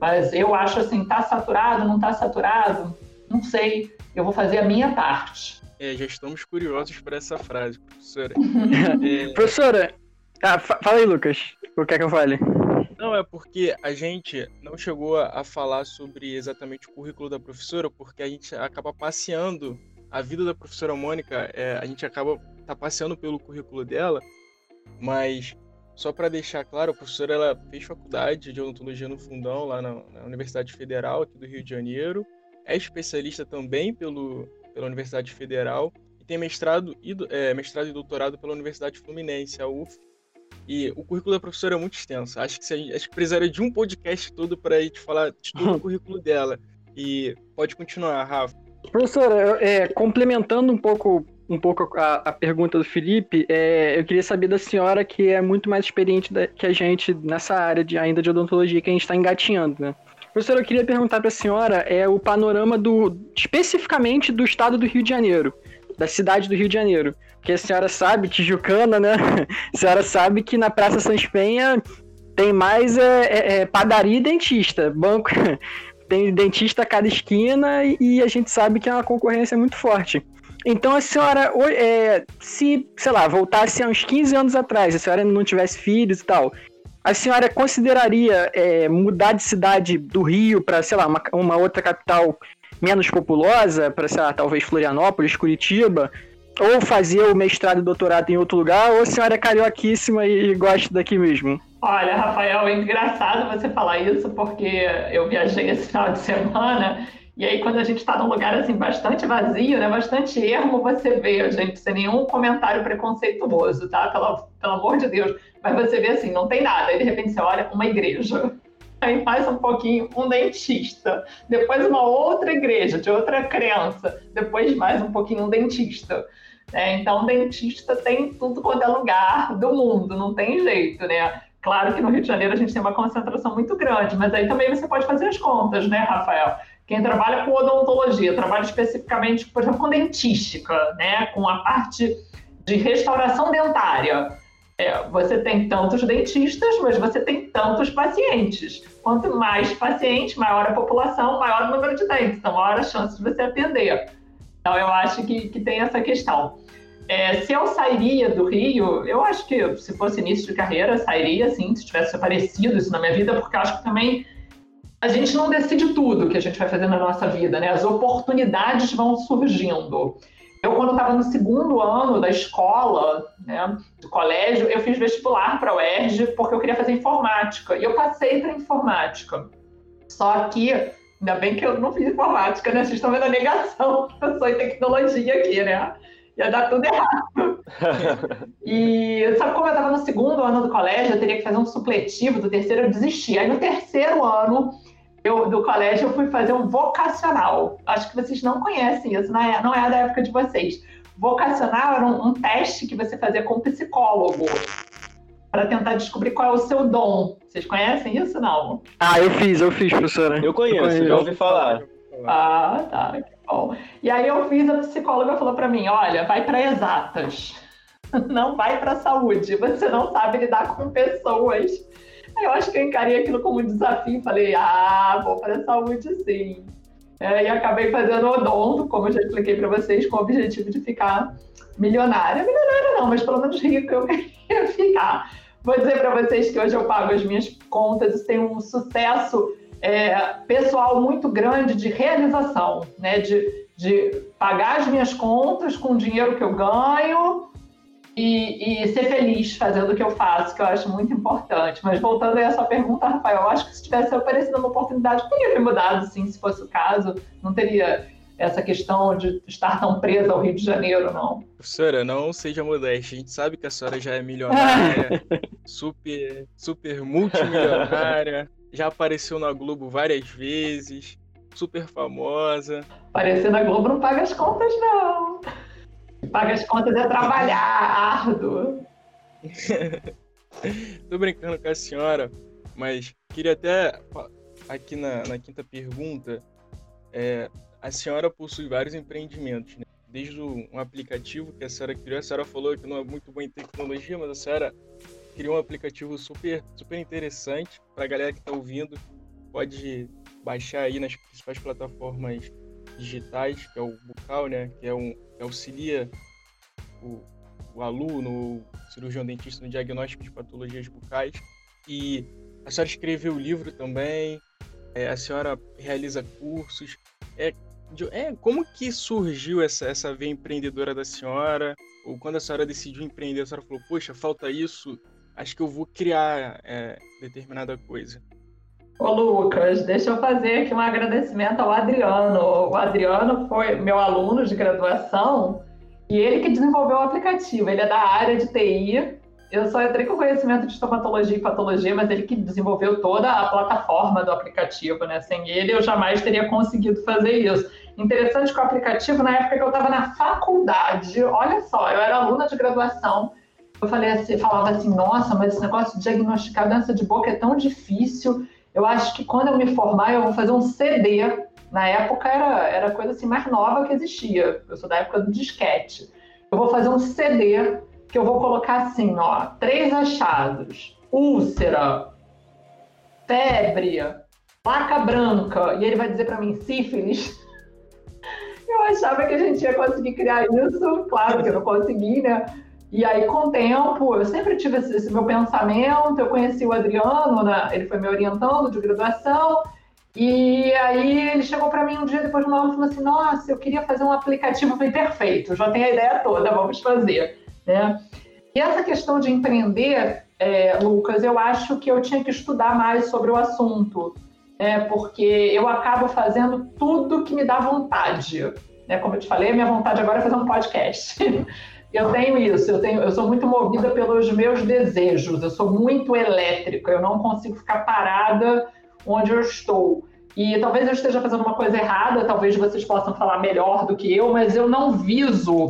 Speaker 2: Mas eu acho assim, tá saturado, não tá saturado? Não sei. Eu vou fazer a minha parte.
Speaker 1: É, já estamos curiosos por essa frase, professora. [LAUGHS]
Speaker 3: é... Professora, ah, fala aí, Lucas. O que é que eu fale?
Speaker 1: Não, é porque a gente não chegou a falar sobre exatamente o currículo da professora, porque a gente acaba passeando a vida da professora Mônica, é, a gente acaba tá passeando pelo currículo dela, mas só para deixar claro, a professora ela fez faculdade de odontologia no Fundão, lá na, na, Universidade Federal aqui do Rio de Janeiro, é especialista também pelo, pela Universidade Federal e tem mestrado e, é, mestrado e doutorado pela Universidade Fluminense, a UF. E o currículo da professora é muito extenso. Acho que, se, acho que precisaria de um podcast todo para a gente falar de todo o [LAUGHS] currículo dela. E pode continuar, Rafa.
Speaker 3: Professora, é, complementando um pouco, um pouco a, a pergunta do Felipe, é, eu queria saber da senhora que é muito mais experiente da, que a gente nessa área de, ainda de odontologia que a gente está engatinhando, né? Professora, eu queria perguntar para a senhora é o panorama do especificamente do estado do Rio de Janeiro, da cidade do Rio de Janeiro. Porque a senhora sabe, tijucana, né? [LAUGHS] A senhora sabe que na Praça Sans Penha tem mais é, é, é padaria e dentista. Banco [LAUGHS] tem dentista a cada esquina e a gente sabe que é uma concorrência muito forte. Então a senhora, é, se, sei lá, voltasse a uns 15 anos atrás, a senhora não tivesse filhos e tal, a senhora consideraria é, mudar de cidade do Rio para, sei lá, uma, uma outra capital menos populosa, para, sei lá, talvez Florianópolis, Curitiba, ou fazer o mestrado e doutorado em outro lugar, ou a senhora é carioquíssima e, e gosta daqui mesmo?
Speaker 2: Olha, Rafael, é engraçado você falar isso, porque eu viajei esse final de semana e aí, quando a gente está num lugar assim bastante vazio, né, bastante ermo, você vê, gente, sem nenhum comentário preconceituoso, tá? Pelo, pelo amor de Deus. Mas você vê assim, não tem nada. Aí, de repente, você olha uma igreja. Aí mais um pouquinho um dentista. Depois uma outra igreja, de outra crença. Depois mais um pouquinho um dentista. É, então, dentista tem tudo quanto é lugar do mundo, não tem jeito, né? Claro que no Rio de Janeiro a gente tem uma concentração muito grande, mas aí também você pode fazer as contas, né, Rafael? Quem trabalha com odontologia, trabalha especificamente, por exemplo, com dentística, né? com a parte de restauração dentária. É, você tem tantos dentistas, mas você tem tantos pacientes. Quanto mais pacientes, maior a população, maior o número de dentes, então maior a chance de você atender. Então, eu acho que, que tem essa questão. É, se eu sairia do Rio, eu acho que se fosse início de carreira, sairia, sim, se tivesse aparecido isso na minha vida, porque eu acho que também a gente não decide tudo que a gente vai fazer na nossa vida, né? As oportunidades vão surgindo. Eu, quando estava no segundo ano da escola, né, do colégio, eu fiz vestibular para a UERJ porque eu queria fazer informática. E eu passei para informática. Só que, ainda bem que eu não fiz informática, né? Vocês estão vendo a negação [LAUGHS] que eu sou em tecnologia aqui, né? Ia dar tudo errado. [LAUGHS] e sabe como eu estava no segundo ano do colégio, eu teria que fazer um supletivo, do terceiro eu desisti. Aí no terceiro ano eu, do colégio eu fui fazer um vocacional. Acho que vocês não conhecem isso, não é, não é da época de vocês. Vocacional era um, um teste que você fazia com um psicólogo para tentar descobrir qual é o seu dom. Vocês conhecem isso, não?
Speaker 3: Ah, eu fiz, eu fiz, professora.
Speaker 4: Eu conheço, eu conheço. já ouvi falar.
Speaker 2: Ah, tá, que bom. E aí eu fiz, a psicóloga falou para mim, olha, vai para exatas, [LAUGHS] não vai para saúde, você não sabe lidar com pessoas eu acho que eu encarei aquilo como um desafio. Falei, ah, vou para a saúde sim. É, e acabei fazendo odonto, como eu já expliquei para vocês, com o objetivo de ficar milionária. Milionária não, mas pelo menos rica eu [LAUGHS] queria ficar. Vou dizer para vocês que hoje eu pago as minhas contas e tenho um sucesso é, pessoal muito grande de realização, né? De, de pagar as minhas contas com o dinheiro que eu ganho e, e, ser feliz fazendo o que eu faço, que eu acho muito importante. Mas voltando aí à sua pergunta, Rafael, eu acho que se tivesse aparecido uma oportunidade, teria me mudado, sim, se fosse o caso. Não teria essa questão de estar tão presa ao Rio de Janeiro, não.
Speaker 1: Professora, não seja modesta. A gente sabe que a senhora já é milionária, [LAUGHS] super, super multimilionária, já apareceu na Globo várias vezes, super famosa.
Speaker 2: Aparecer na Globo não paga as contas, não. Paga as contas é trabalhar árduo. [LAUGHS]
Speaker 1: Tô brincando com a senhora, mas queria até, aqui na, na quinta pergunta, é, a senhora possui vários empreendimentos, né? Desde um aplicativo que a senhora criou, a senhora falou que não é muito boa em tecnologia, mas a senhora criou um aplicativo super, super interessante para a galera que está ouvindo. Pode baixar aí nas principais plataformas digitais, que é o Bucal, né? Que é um auxilia o, o aluno, o cirurgião dentista no diagnóstico de patologias bucais. E a senhora escreveu o livro também, é, a senhora realiza cursos. É, é, como que surgiu essa, essa veia empreendedora da senhora? Ou quando a senhora decidiu empreender, a senhora falou, poxa, falta isso, acho que eu vou criar é, determinada coisa.
Speaker 2: Ô Lucas, deixa eu fazer aqui um agradecimento ao Adriano. O Adriano foi meu aluno de graduação e ele que desenvolveu o aplicativo. Ele é da área de TI. Eu só entrei com conhecimento de estomatologia e patologia, mas ele que desenvolveu toda a plataforma do aplicativo, né? Sem ele, eu jamais teria conseguido fazer isso. Interessante que o aplicativo, na época que eu estava na faculdade, olha só, eu era aluna de graduação, eu falei assim, falava assim, nossa, mas esse negócio de diagnosticar doença de boca é tão difícil eu acho que quando eu me formar, eu vou fazer um CD. Na época era, era a coisa assim mais nova que existia. Eu sou da época do disquete. Eu vou fazer um CD que eu vou colocar assim, ó, três achados: úlcera, febre, placa branca. E ele vai dizer para mim sífilis. [LAUGHS] Eu achava que a gente ia conseguir criar isso, claro que eu não consegui, né? E aí, com o tempo, eu sempre tive esse, esse meu pensamento. Eu conheci o Adriano, né? ele foi me orientando de graduação. E aí, ele chegou para mim um dia depois de uma aula e falou assim: Nossa, eu queria fazer um aplicativo. Eu falei: Perfeito, já tenho a ideia toda, vamos fazer. Né? E essa questão de empreender, é, Lucas, eu acho que eu tinha que estudar mais sobre o assunto. É, porque eu acabo fazendo tudo que me dá vontade. Né? Como eu te falei, minha vontade agora é fazer um podcast. [LAUGHS] Eu tenho isso, eu, tenho, eu sou muito movida pelos meus desejos, eu sou muito elétrica, eu não consigo ficar parada onde eu estou. E talvez eu esteja fazendo uma coisa errada, talvez vocês possam falar melhor do que eu, mas eu não viso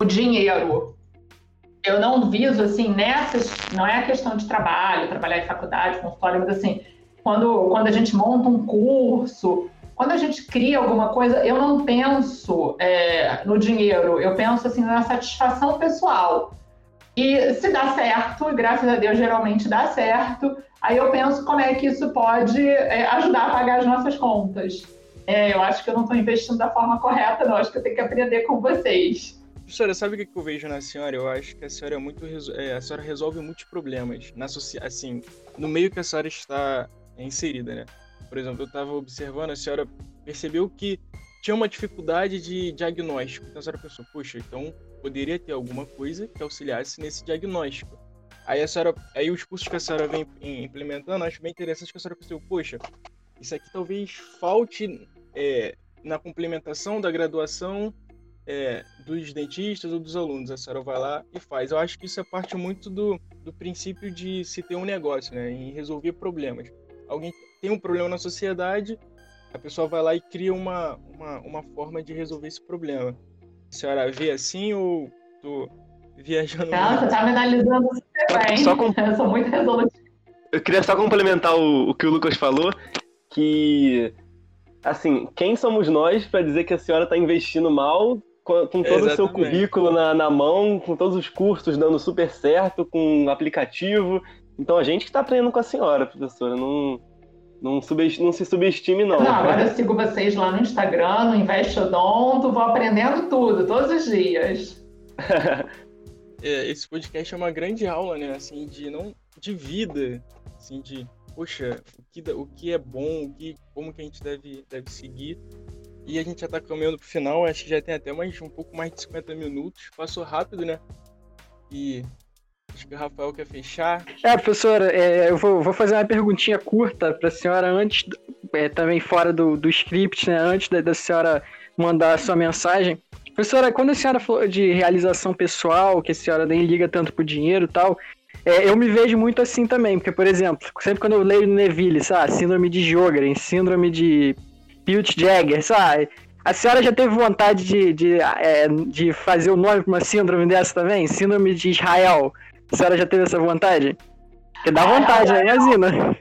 Speaker 2: o dinheiro. Eu não viso, assim, nessas. Não é a questão de trabalho, trabalhar em faculdade, consultório, mas assim, quando, quando a gente monta um curso, quando a gente cria alguma coisa, eu não penso é, no dinheiro, eu penso assim na satisfação pessoal. E se dá certo, graças a Deus geralmente dá certo, aí eu penso como é que isso pode é, ajudar a pagar as nossas contas. É, eu acho que eu não estou investindo da forma correta, não. Acho que eu tenho que aprender com vocês.
Speaker 1: Professora, sabe o que eu vejo na senhora? Eu acho que a senhora é muito é, a senhora resolve muitos problemas na assim no meio que a senhora está inserida, né? Por exemplo, eu estava observando, a senhora percebeu que tinha uma dificuldade de diagnóstico. Então a senhora pensou, poxa, então poderia ter alguma coisa que auxiliasse nesse diagnóstico. Aí a senhora, aí os cursos que a senhora vem implementando, acho bem interessante que a senhora pensou, poxa, isso aqui talvez falte é, na complementação da graduação é, dos dentistas ou dos alunos. A senhora vai lá e faz. Eu acho que isso é parte muito do, do princípio de se ter um negócio, né? Em resolver problemas. Alguém tem um problema na sociedade, a pessoa vai lá e cria uma, uma, uma forma de resolver esse problema. A senhora vê assim ou tô viajando?
Speaker 2: Não, você tá me analisando super bem. Só com... [LAUGHS] Eu sou muito resolutiva.
Speaker 4: Eu queria só complementar o, o que o Lucas falou, que assim, quem somos nós para dizer que a senhora está investindo mal com, com todo o seu currículo na, na mão, com todos os cursos dando super certo, com um aplicativo. Então a gente que está aprendendo com a senhora, professora. Não, não, não se subestime, não.
Speaker 2: Não, agora eu sigo vocês lá no Instagram, no Investodonto, vou aprendendo tudo, todos os dias. [LAUGHS]
Speaker 1: é, esse podcast é uma grande aula, né? Assim, de não. de vida. Assim, de. Poxa, o que, o que é bom, o que, como que a gente deve, deve seguir. E a gente já tá caminhando pro final, acho que já tem até mais um pouco mais de 50 minutos. Passou rápido, né? E Acho que o Rafael quer fechar.
Speaker 3: É, professora, é, eu vou, vou, fazer uma perguntinha curta para a senhora antes, é, também fora do, do script, né? Antes da, da senhora mandar a sua mensagem. Professora, quando a senhora falou de realização pessoal, que a senhora nem liga tanto pro dinheiro e tal, é, eu me vejo muito assim também, porque, por exemplo, sempre quando eu leio Neville, sabe, síndrome de Jogren, síndrome de Pilt Jagger, sabe, a senhora já teve vontade de, de, é, de fazer o nome para uma síndrome dessa também? Síndrome de Israel. A senhora já teve essa vontade? Porque dá vontade, né? Imagina.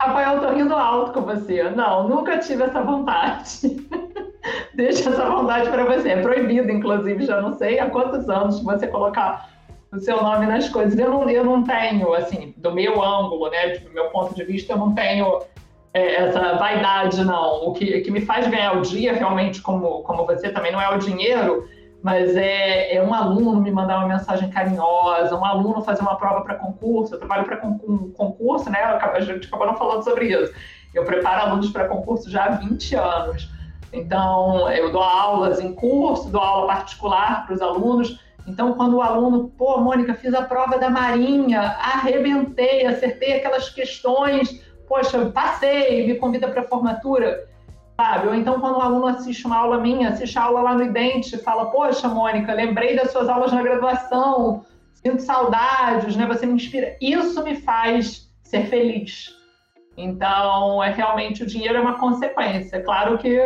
Speaker 2: Rafael, eu tô rindo alto com você. Não, nunca tive essa vontade. [LAUGHS] Deixa essa vontade para você. É proibido, inclusive, já não sei há quantos anos você colocar o seu nome nas coisas. Eu não, eu não tenho, assim, do meu ângulo, né, do meu ponto de vista, eu não tenho é, essa vaidade, não. O que, que me faz ganhar o dia, realmente, como, como você, também não é o dinheiro, mas é, é, um aluno me mandar uma mensagem carinhosa, um aluno fazer uma prova para concurso. Eu trabalho para concurso, né? A gente acabou não falando sobre isso. Eu preparo alunos para concurso já há 20 anos. Então, eu dou aulas em curso, dou aula particular para os alunos. Então, quando o aluno, pô, Mônica, fiz a prova da Marinha, arrebentei, acertei aquelas questões, poxa, passei, me convida para a formatura sabe? Ou então quando um aluno assiste uma aula minha, assiste a aula lá no IDENTE, fala, poxa, Mônica, lembrei das suas aulas na graduação, sinto saudades, né? Você me inspira. Isso me faz ser feliz. Então, é realmente o dinheiro é uma consequência. Claro que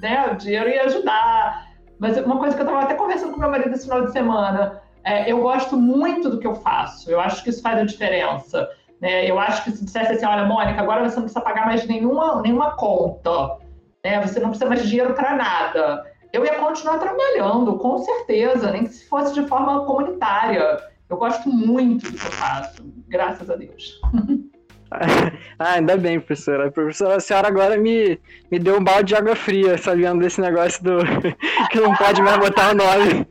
Speaker 2: né, o dinheiro ia ajudar. Mas uma coisa que eu estava até conversando com meu marido esse final de semana, é, eu gosto muito do que eu faço. Eu acho que isso faz a diferença. Né? Eu acho que se dissesse assim, olha, Mônica, agora você não precisa pagar mais nenhuma, nenhuma conta, né? você não precisa mais de dinheiro para nada. Eu ia continuar trabalhando, com certeza, nem que se fosse de forma comunitária. Eu gosto muito do que eu faço, graças a Deus. [LAUGHS]
Speaker 3: Ah, ainda bem, professora. A professora, a senhora agora me, me deu um balde de água fria, sabendo desse negócio do [LAUGHS] que não pode mais botar o nome.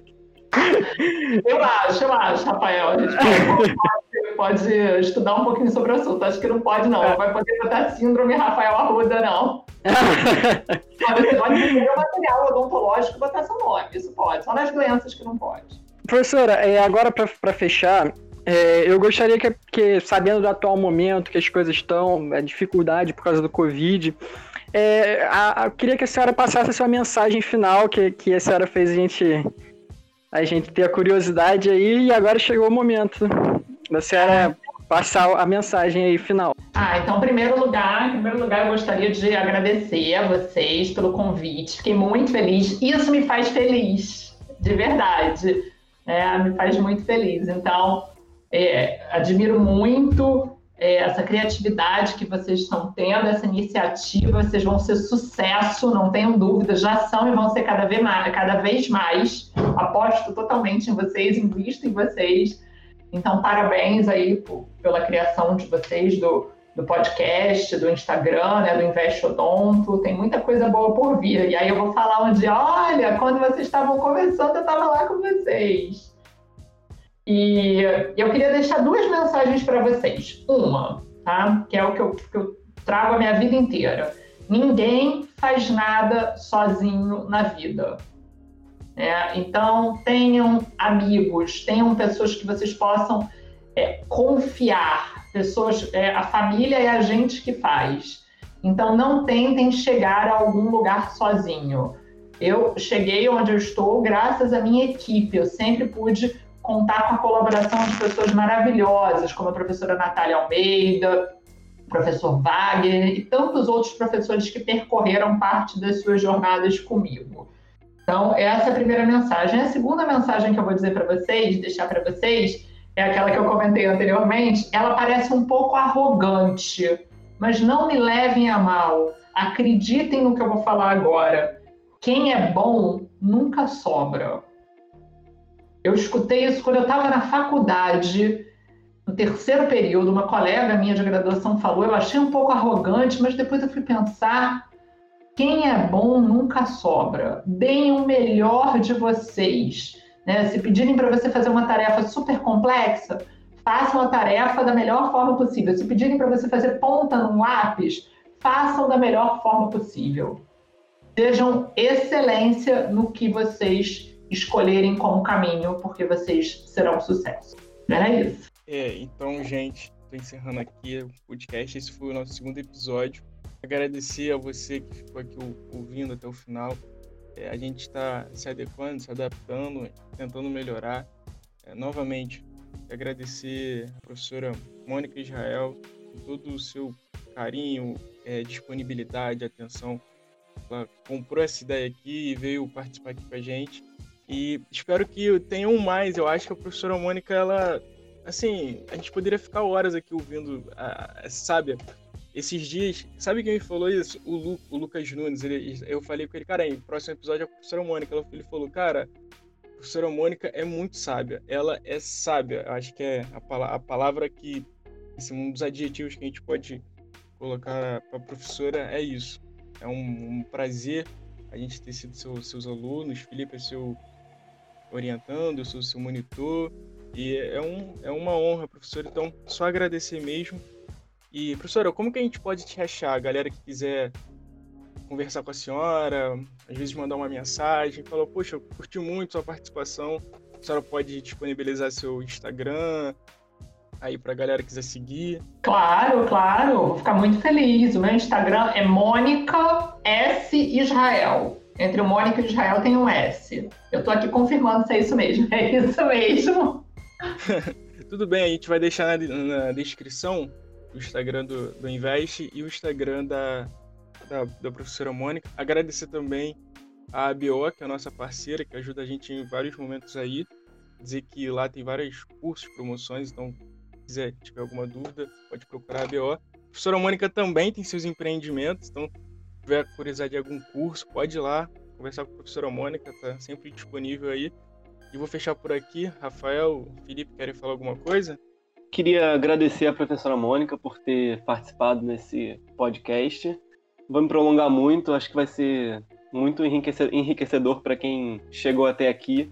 Speaker 2: Eu acho, eu acho, Rafael. A gente pode, [LAUGHS] pode estudar um pouquinho sobre o assunto. Acho que não pode, não. Não vai poder botar síndrome Rafael Arruda, não. [LAUGHS] Você pode vender o material odontológico e botar seu nome. Isso pode. Só nas doenças que não pode.
Speaker 3: Professora, é, agora para fechar, é, eu gostaria que, que, sabendo do atual momento que as coisas estão, a dificuldade por causa do Covid, é, a, a, eu queria que a senhora passasse a sua mensagem final, que, que a senhora fez a gente, a gente ter a curiosidade aí, e agora chegou o momento da senhora passar a mensagem aí final.
Speaker 2: Ah, então, em primeiro lugar, em primeiro lugar, eu gostaria de agradecer a vocês pelo convite. Fiquei muito feliz. Isso me faz feliz, de verdade. É, me faz muito feliz. Então, é, admiro muito é, essa criatividade que vocês estão tendo, essa iniciativa. Vocês vão ser sucesso, não tenham dúvida, já são e vão ser cada vez mais. Cada vez mais. Aposto totalmente em vocês, invisto em vocês. Então, parabéns aí por, pela criação de vocês do, do podcast, do Instagram, né, do Invest Odonto. Tem muita coisa boa por vir. E aí eu vou falar um olha, quando vocês estavam conversando, eu estava lá com vocês. E eu queria deixar duas mensagens para vocês. Uma, tá? Que é o que eu, que eu trago a minha vida inteira. Ninguém faz nada sozinho na vida. É, então, tenham amigos, tenham pessoas que vocês possam é, confiar, pessoas, é, a família é a gente que faz. Então, não tentem chegar a algum lugar sozinho. Eu cheguei onde eu estou graças à minha equipe. Eu sempre pude contar com a colaboração de pessoas maravilhosas, como a professora Natália Almeida, o professor Wagner e tantos outros professores que percorreram parte das suas jornadas comigo. Então, essa é a primeira mensagem. A segunda mensagem que eu vou dizer para vocês, deixar para vocês, é aquela que eu comentei anteriormente. Ela parece um pouco arrogante, mas não me levem a mal. Acreditem no que eu vou falar agora. Quem é bom nunca sobra. Eu escutei isso quando eu estava na faculdade, no terceiro período, uma colega minha de graduação falou, eu achei um pouco arrogante, mas depois eu fui pensar, quem é bom nunca sobra. Deem o melhor de vocês. Né? Se pedirem para você fazer uma tarefa super complexa, façam a tarefa da melhor forma possível. Se pedirem para você fazer ponta num lápis, façam da melhor forma possível. Sejam excelência no que vocês escolherem como caminho, porque vocês serão um sucesso. Era isso.
Speaker 1: É, então, gente, estou encerrando aqui o podcast. Esse foi o nosso segundo episódio. Agradecer a você que ficou aqui ouvindo até o final. É, a gente está se adequando, se adaptando, tentando melhorar. É, novamente, agradecer a professora Mônica Israel todo o seu carinho, é, disponibilidade, atenção. Ela comprou essa ideia aqui e veio participar aqui com a gente. E espero que tenham mais. Eu acho que a professora Mônica, ela. Assim, a gente poderia ficar horas aqui ouvindo, a, a, sabe? Esses dias, sabe quem me falou isso? O, Lu, o Lucas Nunes. Ele, eu falei com ele, cara, em próximo episódio é a professora Mônica. Ele falou, cara, a professora Mônica é muito sábia. Ela é sábia. Eu acho que é a, a palavra que. Assim, um dos adjetivos que a gente pode colocar para a professora é isso. É um, um prazer a gente ter sido seu, seus alunos. Felipe é seu orientando, eu sou seu monitor. E é, um, é uma honra, professor. Então, só agradecer mesmo. E, professora, como que a gente pode te achar? A galera que quiser conversar com a senhora, às vezes mandar uma mensagem, falou, poxa, eu curti muito sua participação. A senhora pode disponibilizar seu Instagram aí para a galera que quiser seguir.
Speaker 2: Claro, claro. Vou ficar muito feliz. O meu Instagram é Mônica S. Israel. Entre o Mônica e o Israel tem um S. Eu tô aqui confirmando se é isso mesmo. [LAUGHS] É isso mesmo. [LAUGHS]
Speaker 1: Tudo bem, a gente vai deixar na, na descrição o Instagram do, do Invest e o Instagram da, da, da, professora Mônica. Agradecer também a ABO, que é a nossa parceira, que ajuda a gente em vários momentos aí. Dizer que lá tem vários cursos, promoções, então quiser, tiver alguma dúvida, pode procurar a BO. A professora Mônica também tem seus empreendimentos, então se tiver curiosidade de algum curso, pode ir lá conversar com a professora Mônica, tá sempre disponível aí. E vou fechar por aqui. Rafael, Felipe, querem falar alguma coisa?
Speaker 4: Queria agradecer a professora Mônica por ter participado nesse podcast. Vou me prolongar muito, acho que vai ser muito enriquecedor para quem chegou até aqui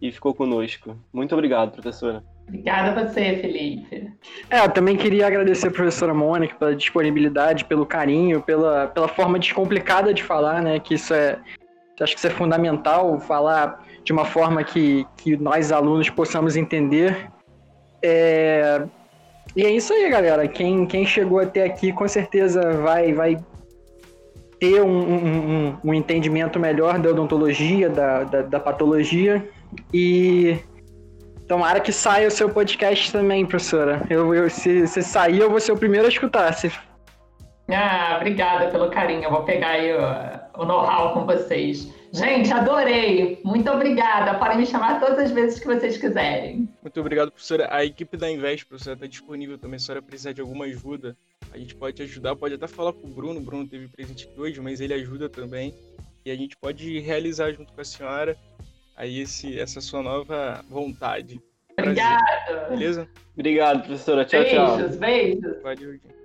Speaker 4: e ficou conosco. Muito obrigado, professora.
Speaker 2: Obrigada a você, Felipe.
Speaker 3: É, eu também queria agradecer a professora Mônica pela disponibilidade, pelo carinho, pela, pela forma descomplicada de falar, né? Que isso é. Acho que isso é fundamental, falar de uma forma que, que nós alunos possamos entender. É... E é isso aí, galera. Quem, quem chegou até aqui com certeza vai, vai ter um, um, um entendimento melhor da odontologia, da, da, da patologia. E Tomara que saia o seu podcast também, professora. Eu, eu, se, se sair, eu vou ser o primeiro a escutar. Se...
Speaker 2: Ah, obrigada pelo carinho. Eu vou pegar aí o, o know-how com vocês. Gente, adorei. Muito obrigada. Podem me chamar todas as vezes que vocês quiserem.
Speaker 1: Muito obrigado, professora. A equipe da Invest, professora, está disponível também. Se a senhora precisar de alguma ajuda, a gente pode ajudar. Pode até falar com o Bruno. O Bruno teve presente hoje, mas ele ajuda também. E a gente pode realizar junto com a senhora aí esse, essa sua nova vontade.
Speaker 2: Obrigada.
Speaker 1: Beleza?
Speaker 4: Obrigado, professora. Tchau, beijos,
Speaker 2: tchau. Beijos, beijos.
Speaker 1: Valeu, gente.